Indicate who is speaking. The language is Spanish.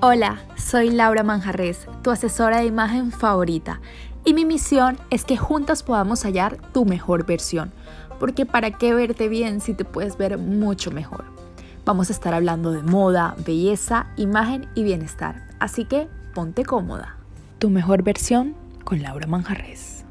Speaker 1: Hola, soy Laura Manjarres, tu asesora de imagen favorita, y mi misión es que juntas podamos hallar tu mejor versión, porque ¿para qué verte bien si te puedes ver mucho mejor? Vamos a estar hablando de moda, belleza, imagen y bienestar, así que ponte cómoda. Tu mejor versión con Laura Manjarres.